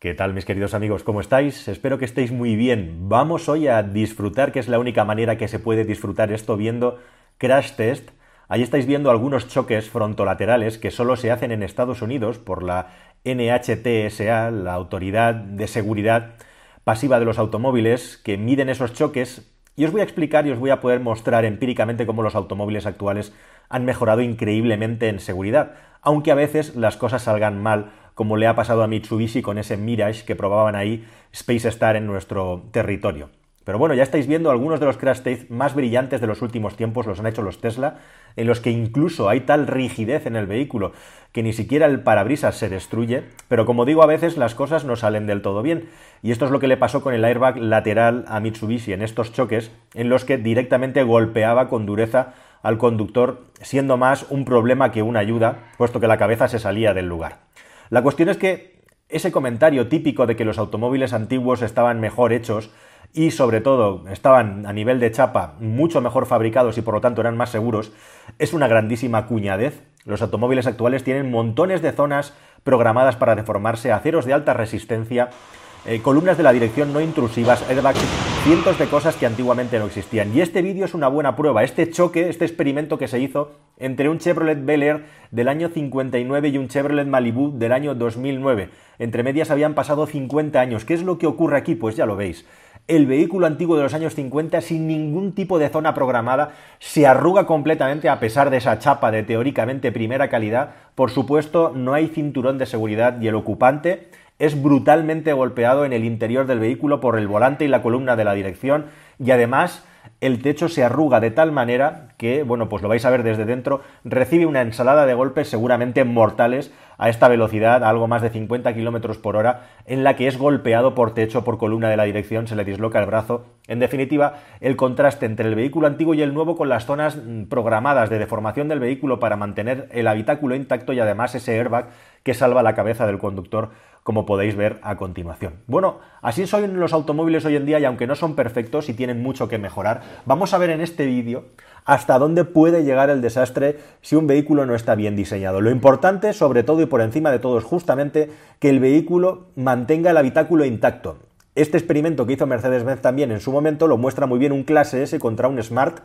¿Qué tal mis queridos amigos? ¿Cómo estáis? Espero que estéis muy bien. Vamos hoy a disfrutar, que es la única manera que se puede disfrutar esto viendo Crash Test. Ahí estáis viendo algunos choques frontolaterales que solo se hacen en Estados Unidos por la NHTSA, la Autoridad de Seguridad Pasiva de los Automóviles, que miden esos choques. Y os voy a explicar y os voy a poder mostrar empíricamente cómo los automóviles actuales han mejorado increíblemente en seguridad, aunque a veces las cosas salgan mal como le ha pasado a Mitsubishi con ese Mirage que probaban ahí Space Star en nuestro territorio. Pero bueno, ya estáis viendo algunos de los crash tests más brillantes de los últimos tiempos los han hecho los Tesla, en los que incluso hay tal rigidez en el vehículo que ni siquiera el parabrisas se destruye, pero como digo, a veces las cosas no salen del todo bien. Y esto es lo que le pasó con el airbag lateral a Mitsubishi en estos choques, en los que directamente golpeaba con dureza al conductor, siendo más un problema que una ayuda, puesto que la cabeza se salía del lugar. La cuestión es que ese comentario típico de que los automóviles antiguos estaban mejor hechos y sobre todo estaban a nivel de chapa mucho mejor fabricados y por lo tanto eran más seguros, es una grandísima cuñadez. Los automóviles actuales tienen montones de zonas programadas para deformarse, aceros de alta resistencia, eh, columnas de la dirección no intrusivas, airbags, cientos de cosas que antiguamente no existían. Y este vídeo es una buena prueba, este choque, este experimento que se hizo entre un Chevrolet Bel Air del año 59 y un Chevrolet Malibu del año 2009. Entre medias habían pasado 50 años. ¿Qué es lo que ocurre aquí? Pues ya lo veis. El vehículo antiguo de los años 50, sin ningún tipo de zona programada, se arruga completamente a pesar de esa chapa de teóricamente primera calidad. Por supuesto, no hay cinturón de seguridad y el ocupante es brutalmente golpeado en el interior del vehículo por el volante y la columna de la dirección y además el techo se arruga de tal manera que, bueno, pues lo vais a ver desde dentro, recibe una ensalada de golpes seguramente mortales a esta velocidad, algo más de 50 km por hora, en la que es golpeado por techo, por columna de la dirección, se le disloca el brazo. En definitiva, el contraste entre el vehículo antiguo y el nuevo con las zonas mm, programadas de deformación del vehículo para mantener el habitáculo intacto y además ese airbag que salva la cabeza del conductor como podéis ver a continuación. Bueno, así son los automóviles hoy en día y aunque no son perfectos y tienen mucho que mejorar, vamos a ver en este vídeo hasta dónde puede llegar el desastre si un vehículo no está bien diseñado. Lo importante, sobre todo y por encima de todo, es justamente que el vehículo mantenga el habitáculo intacto. Este experimento que hizo Mercedes-Benz también en su momento lo muestra muy bien un clase S contra un Smart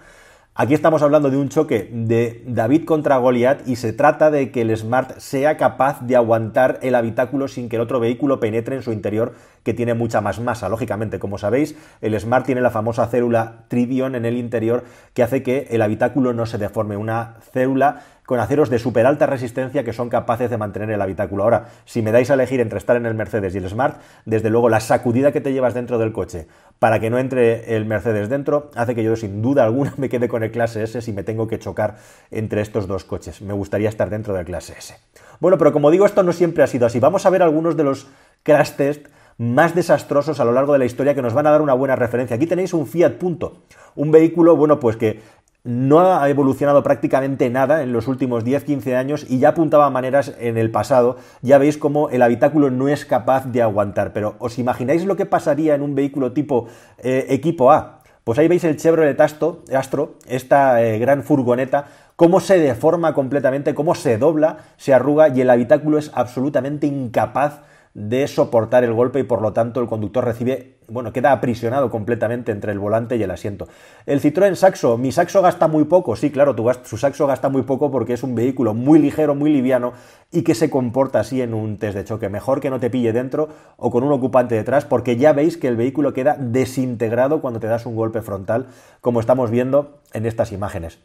Aquí estamos hablando de un choque de David contra Goliath y se trata de que el Smart sea capaz de aguantar el habitáculo sin que el otro vehículo penetre en su interior, que tiene mucha más masa. Lógicamente, como sabéis, el Smart tiene la famosa célula Tridion en el interior que hace que el habitáculo no se deforme. Una célula con aceros de super alta resistencia que son capaces de mantener el habitáculo. Ahora, si me dais a elegir entre estar en el Mercedes y el Smart, desde luego la sacudida que te llevas dentro del coche para que no entre el Mercedes dentro hace que yo sin duda alguna me quede con el clase S si me tengo que chocar entre estos dos coches. Me gustaría estar dentro del clase S. Bueno, pero como digo, esto no siempre ha sido así. Vamos a ver algunos de los crash test más desastrosos a lo largo de la historia que nos van a dar una buena referencia. Aquí tenéis un Fiat Punto, un vehículo, bueno, pues que no ha evolucionado prácticamente nada en los últimos 10-15 años y ya apuntaba maneras en el pasado. Ya veis cómo el habitáculo no es capaz de aguantar. Pero ¿os imagináis lo que pasaría en un vehículo tipo eh, equipo A? Pues ahí veis el Chevrolet Astro, Astro esta eh, gran furgoneta, cómo se deforma completamente, cómo se dobla, se arruga y el habitáculo es absolutamente incapaz de soportar el golpe y por lo tanto el conductor recibe, bueno, queda aprisionado completamente entre el volante y el asiento. El Citroën Saxo, mi Saxo gasta muy poco, sí, claro, tu, su Saxo gasta muy poco porque es un vehículo muy ligero, muy liviano y que se comporta así en un test de choque. Mejor que no te pille dentro o con un ocupante detrás porque ya veis que el vehículo queda desintegrado cuando te das un golpe frontal, como estamos viendo en estas imágenes.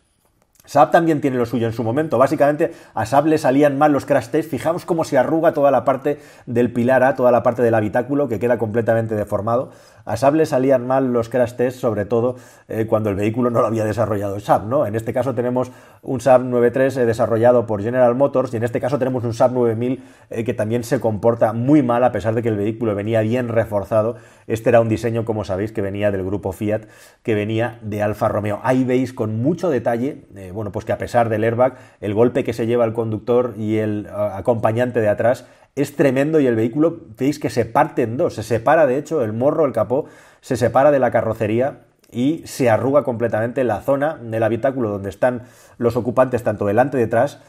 Saab también tiene lo suyo en su momento. Básicamente a Saab le salían mal los crash tests. Fijaos cómo se arruga toda la parte del pilar A, toda la parte del habitáculo que queda completamente deformado. A Saab le salían mal los crash tests, sobre todo eh, cuando el vehículo no lo había desarrollado Saab, ¿no? En este caso tenemos un Saab 93 eh, desarrollado por General Motors y en este caso tenemos un Saab 9000 eh, que también se comporta muy mal a pesar de que el vehículo venía bien reforzado. Este era un diseño, como sabéis, que venía del grupo Fiat, que venía de Alfa Romeo. Ahí veis con mucho detalle, bueno, pues que a pesar del airbag, el golpe que se lleva el conductor y el acompañante de atrás es tremendo y el vehículo, veis que se parte en dos, se separa de hecho el morro, el capó, se separa de la carrocería y se arruga completamente la zona del habitáculo donde están los ocupantes tanto delante y detrás.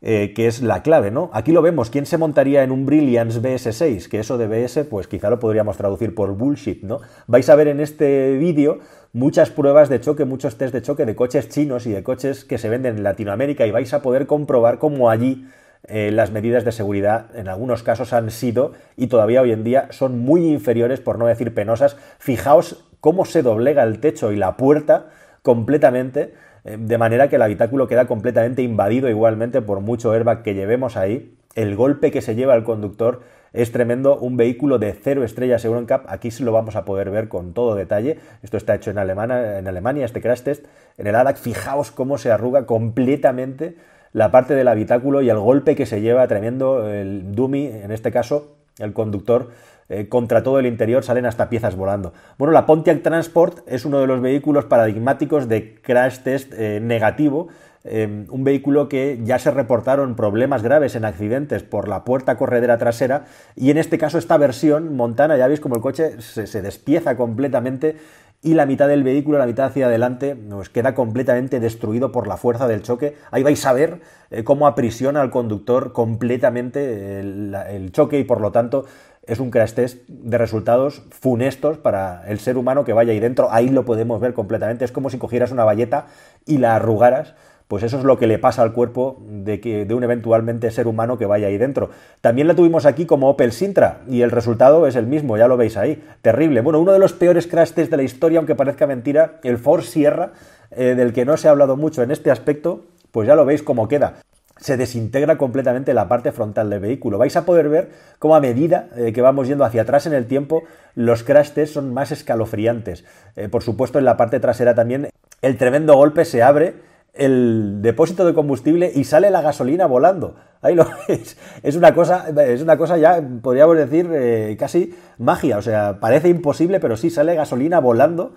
Eh, que es la clave, ¿no? Aquí lo vemos, ¿quién se montaría en un Brilliance BS6? Que eso de BS, pues quizá lo podríamos traducir por bullshit, ¿no? Vais a ver en este vídeo muchas pruebas de choque, muchos test de choque de coches chinos y de coches que se venden en Latinoamérica y vais a poder comprobar cómo allí eh, las medidas de seguridad en algunos casos han sido y todavía hoy en día son muy inferiores, por no decir penosas. Fijaos cómo se doblega el techo y la puerta completamente de manera que el habitáculo queda completamente invadido igualmente por mucho airbag que llevemos ahí. El golpe que se lleva al conductor es tremendo, un vehículo de cero estrellas Euroncap, aquí sí lo vamos a poder ver con todo detalle, esto está hecho en Alemania, en Alemania este crash test, en el ADAC, fijaos cómo se arruga completamente la parte del habitáculo y el golpe que se lleva tremendo el dummy, en este caso el conductor, eh, contra todo el interior salen hasta piezas volando. Bueno, la Pontiac Transport es uno de los vehículos paradigmáticos de crash test eh, negativo. Eh, un vehículo que ya se reportaron problemas graves en accidentes por la puerta corredera trasera y en este caso esta versión Montana, ya veis como el coche se despieza completamente y la mitad del vehículo, la mitad hacia adelante, nos queda completamente destruido por la fuerza del choque. Ahí vais a ver cómo aprisiona al conductor completamente el, choque y por lo tanto es un crash test de resultados funestos para el ser humano que vaya ahí dentro. Ahí lo podemos ver completamente. Es como si cogieras una valleta y la arrugaras. Pues eso es lo que le pasa al cuerpo de, que, de un eventualmente ser humano que vaya ahí dentro. También la tuvimos aquí como Opel Sintra y el resultado es el mismo, ya lo veis ahí. Terrible. Bueno, uno de los peores crash tests de la historia, aunque parezca mentira, el Ford Sierra, eh, del que no se ha hablado mucho en este aspecto, pues ya lo veis cómo queda se desintegra completamente la parte frontal del vehículo. Vais a poder ver cómo a medida eh, que vamos yendo hacia atrás en el tiempo, los crash son más escalofriantes. Eh, por supuesto, en la parte trasera también el tremendo golpe se abre el depósito de combustible y sale la gasolina volando. Ahí lo veis. Es una cosa, es una cosa ya, podríamos decir, eh, casi magia. O sea, parece imposible, pero sí sale gasolina volando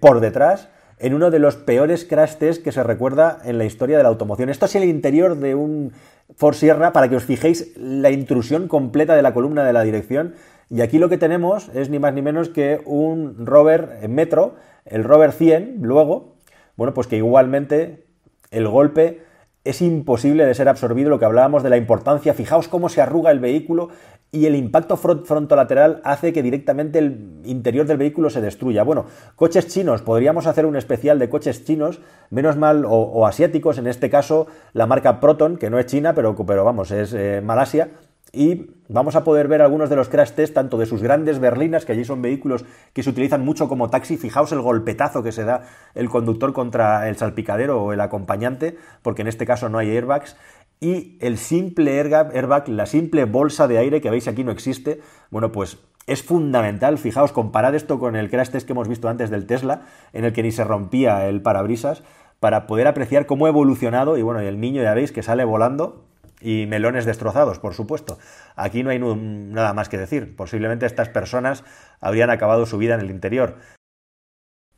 por detrás en uno de los peores crash que se recuerda en la historia de la automoción. Esto es el interior de un Ford Sierra para que os fijéis la intrusión completa de la columna de la dirección. Y aquí lo que tenemos es ni más ni menos que un rover Metro, el rover 100, luego, bueno, pues que igualmente el golpe es imposible de ser absorbido, lo que hablábamos de la importancia, fijaos cómo se arruga el vehículo y el impacto frontolateral hace que directamente el interior del vehículo se destruya. Bueno, coches chinos, podríamos hacer un especial de coches chinos, menos mal, o, asiáticos, en este caso la marca Proton, que no es China, pero, pero vamos, es eh, Malasia, y vamos a poder ver algunos de los crash test, tanto de sus grandes berlinas, que allí son vehículos que se utilizan mucho como taxi. Fijaos el golpetazo que se da el conductor contra el salpicadero o el acompañante, porque en este caso no hay airbags. Y el simple airbag, la simple bolsa de aire que veis aquí no existe, bueno, pues es fundamental. Fijaos, comparad esto con el crash test que hemos visto antes del Tesla, en el que ni se rompía el parabrisas, para poder apreciar cómo ha evolucionado. Y bueno, el niño ya veis que sale volando y melones destrozados, por supuesto. Aquí no hay nada más que decir. Posiblemente estas personas habrían acabado su vida en el interior.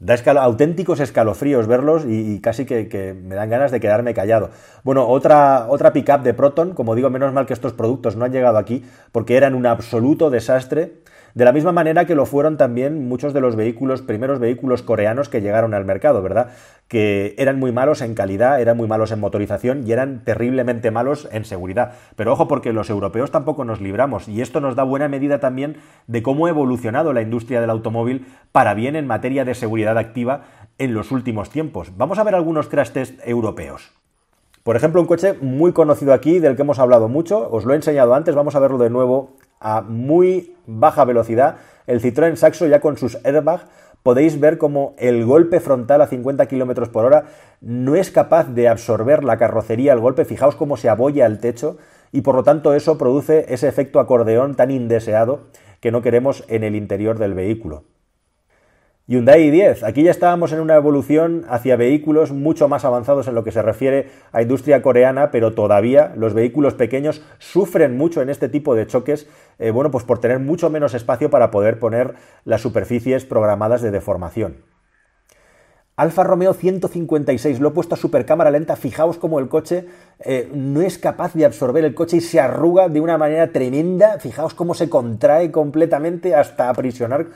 Da auténticos escalofríos verlos y, casi que, que, me dan ganas de quedarme callado. Bueno, otra, otra pickup de Proton, como digo, menos mal que estos productos no han llegado aquí porque eran un absoluto desastre de la misma manera que lo fueron también muchos de los vehículos, primeros vehículos coreanos que llegaron al mercado, ¿verdad? Que eran muy malos en calidad, eran muy malos en motorización y eran terriblemente malos en seguridad. Pero ojo porque los europeos tampoco nos libramos y esto nos da buena medida también de cómo ha evolucionado la industria del automóvil para bien en materia de seguridad activa en los últimos tiempos. Vamos a ver algunos crash test europeos. Por ejemplo, un coche muy conocido aquí, del que hemos hablado mucho, os lo he enseñado antes, vamos a verlo de nuevo a muy baja velocidad, el Citroën Saxo ya con sus airbags podéis ver como el golpe frontal a 50 km por hora no es capaz de absorber la carrocería el golpe, fijaos cómo se abolla el techo y por lo tanto eso produce ese efecto acordeón tan indeseado que no queremos en el interior del vehículo. Hyundai i10. Aquí ya estábamos en una evolución hacia vehículos mucho más avanzados en lo que se refiere a industria coreana, pero todavía los vehículos pequeños sufren mucho en este tipo de choques, eh, bueno, pues por tener mucho menos espacio para poder poner las superficies programadas de deformación. Alfa Romeo 156, lo he puesto a super cámara lenta, fijaos cómo el coche eh, no es capaz de absorber el coche y se arruga de una manera tremenda, fijaos cómo se contrae completamente hasta aprisionar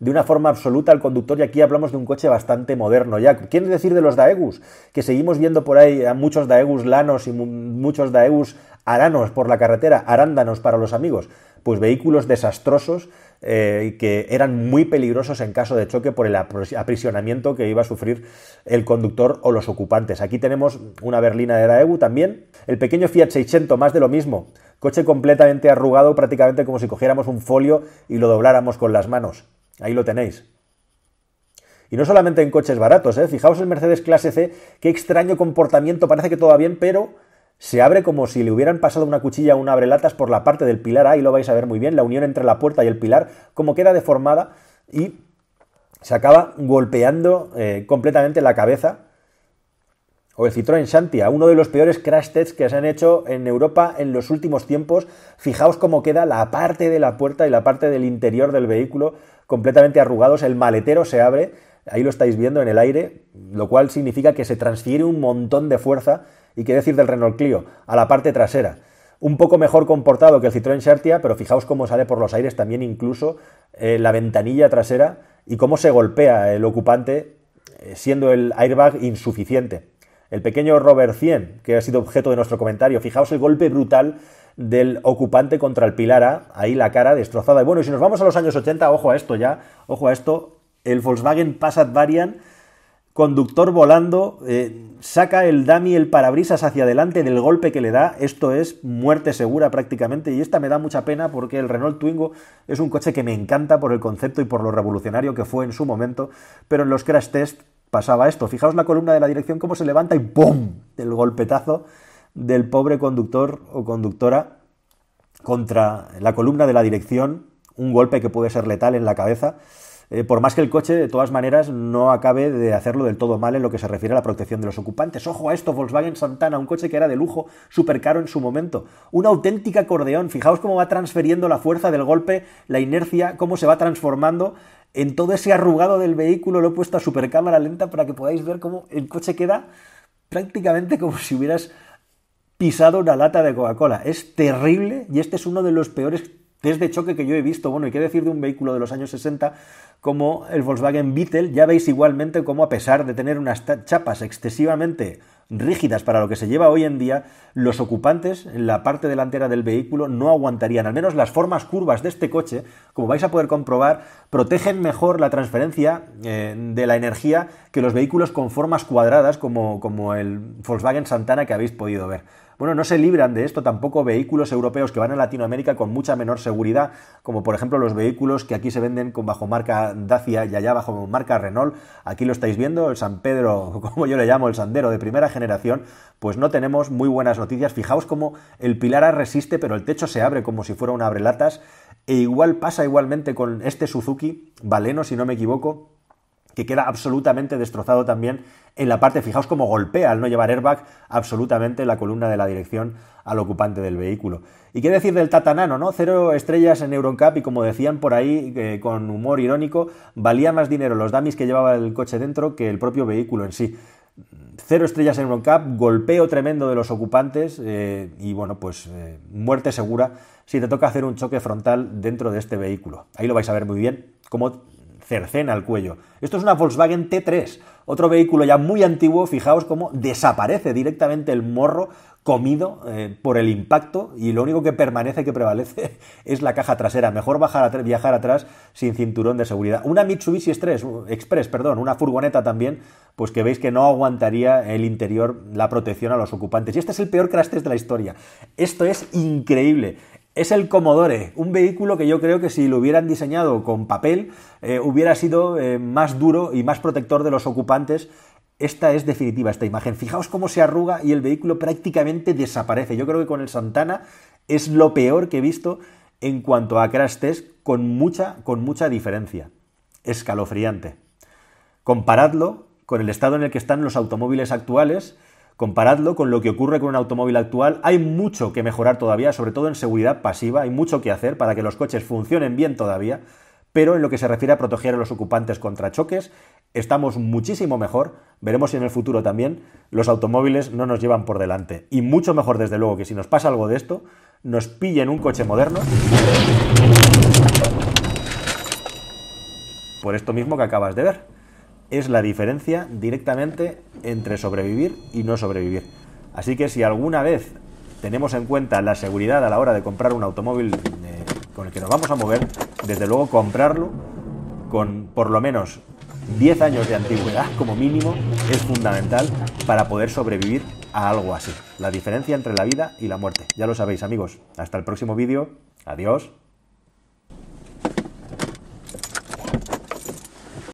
de una forma absoluta al conductor y aquí hablamos de un coche bastante moderno ya. ¿Quién decir de los Daegus? Que seguimos viendo por ahí a muchos Daegus lanos y muchos Daegus aranos por la carretera, arándanos para los amigos. Pues vehículos desastrosos eh, que eran muy peligrosos en caso de choque por el aprisionamiento que iba a sufrir el conductor o los ocupantes. Aquí tenemos una berlina de Daewoo también, el pequeño Fiat 600, más de lo mismo, coche completamente arrugado, prácticamente como si cogiéramos un folio y lo dobláramos con las manos. Ahí lo tenéis. Y no solamente en coches baratos, ¿eh? fijaos el Mercedes Clase C, qué extraño comportamiento, parece que todo va bien, pero se abre como si le hubieran pasado una cuchilla a un abrelatas por la parte del pilar A, y lo vais a ver muy bien, la unión entre la puerta y el pilar, como queda deformada y se acaba golpeando eh, completamente la cabeza. O el Citroën Shantia, uno de los peores crash tests que se han hecho en Europa en los últimos tiempos. Fijaos cómo queda la parte de la puerta y la parte del interior del vehículo completamente arrugados. El maletero se abre, ahí lo estáis viendo en el aire, lo cual significa que se transfiere un montón de fuerza y qué decir del Renault Clio, a la parte trasera. Un poco mejor comportado que el Citroën Xertia, pero fijaos cómo sale por los aires también incluso eh, la ventanilla trasera y cómo se golpea el ocupante eh, siendo el airbag insuficiente. El pequeño Robert 100, que ha sido objeto de nuestro comentario, fijaos el golpe brutal del ocupante contra el pilar A, ahí la cara destrozada. Y bueno, si nos vamos a los años 80, ojo a esto ya, ojo a esto, el Volkswagen Passat Variant conductor volando, eh, saca el dummy, el parabrisas hacia adelante del golpe que le da, esto es muerte segura prácticamente, y esta me da mucha pena porque el Renault Twingo es un coche que me encanta por el concepto y por lo revolucionario que fue en su momento, pero en los crash test pasaba esto, fijaos la columna de la dirección cómo se levanta y ¡pum! el golpetazo del pobre conductor o conductora contra la columna de la dirección, un golpe que puede ser letal en la cabeza, eh, por más que el coche, de todas maneras, no acabe de hacerlo del todo mal en lo que se refiere a la protección de los ocupantes. Ojo a esto, Volkswagen Santana, un coche que era de lujo, súper caro en su momento. Una auténtica acordeón. Fijaos cómo va transfiriendo la fuerza del golpe, la inercia, cómo se va transformando en todo ese arrugado del vehículo. Lo he puesto a super cámara lenta para que podáis ver cómo el coche queda prácticamente como si hubieras pisado una lata de Coca-Cola. Es terrible y este es uno de los peores test de choque que yo he visto. Bueno, y qué decir de un vehículo de los años 60 como el Volkswagen Beetle, ya veis igualmente cómo a pesar de tener unas chapas excesivamente rígidas para lo que se lleva hoy en día, los ocupantes en la parte delantera del vehículo no aguantarían. Al menos las formas curvas de este coche, como vais a poder comprobar, protegen mejor la transferencia eh, de la energía que los vehículos con formas cuadradas como, como el Volkswagen Santana que habéis podido ver. Bueno, no se libran de esto tampoco vehículos europeos que van a Latinoamérica con mucha menor seguridad, como por ejemplo los vehículos que aquí se venden con bajo marca Dacia y allá bajo marca Renault. Aquí lo estáis viendo, el San Pedro, como yo le llamo, el Sandero de primera generación, pues no tenemos muy buenas noticias. Fijaos cómo el pilar A resiste, pero el techo se abre como si fuera un abrelatas. E igual pasa igualmente con este Suzuki, Valeno, si no me equivoco, que queda absolutamente destrozado también en la parte, fijaos cómo golpea al no llevar airbag absolutamente la columna de la dirección al ocupante del vehículo. ¿Y qué decir del Tata Nano, no? Cero estrellas en Euroncap y como decían por ahí, eh, con humor irónico, valía más dinero los dummies que llevaba el coche dentro que el propio vehículo en sí. Cero estrellas en Euroncap, golpeo tremendo de los ocupantes eh, y bueno, pues eh, muerte segura si te toca hacer un choque frontal dentro de este vehículo. Ahí lo vais a ver muy bien, cómo cercena al cuello. Esto es una Volkswagen T3, otro vehículo ya muy antiguo, fijaos cómo desaparece directamente el morro comido eh, por el impacto y lo único que permanece, que prevalece, es la caja trasera. Mejor bajar viajar atrás sin cinturón de seguridad. Una Mitsubishi Express, Express, perdón, una furgoneta también, pues que veis que no aguantaría el interior la protección a los ocupantes. Y este es el peor crash test de la historia. Esto es increíble es el Commodore, un vehículo que yo creo que si lo hubieran diseñado con papel eh, hubiera sido eh, más duro y más protector de los ocupantes. Esta es definitiva, esta imagen. Fijaos cómo se arruga y el vehículo prácticamente desaparece. Yo creo que con el Santana es lo peor que he visto en cuanto a crash test con mucha, con mucha diferencia. Escalofriante. Comparadlo con el estado en el que están los automóviles actuales Comparadlo con lo que ocurre con un automóvil actual. Hay mucho que mejorar todavía, sobre todo en seguridad pasiva. Hay mucho que hacer para que los coches funcionen bien todavía. Pero en lo que se refiere a proteger a los ocupantes contra choques, estamos muchísimo mejor. Veremos si en el futuro también los automóviles no nos llevan por delante. Y mucho mejor, desde luego, que si nos pasa algo de esto, nos pillen un coche moderno por esto mismo que acabas de ver. Es la diferencia directamente entre sobrevivir y no sobrevivir. Así que si alguna vez tenemos en cuenta la seguridad a la hora de comprar un automóvil eh, con el que nos vamos a mover, desde luego comprarlo con por lo menos 10 años de antigüedad como mínimo es fundamental para poder sobrevivir a algo así. La diferencia entre la vida y la muerte. Ya lo sabéis amigos. Hasta el próximo vídeo. Adiós.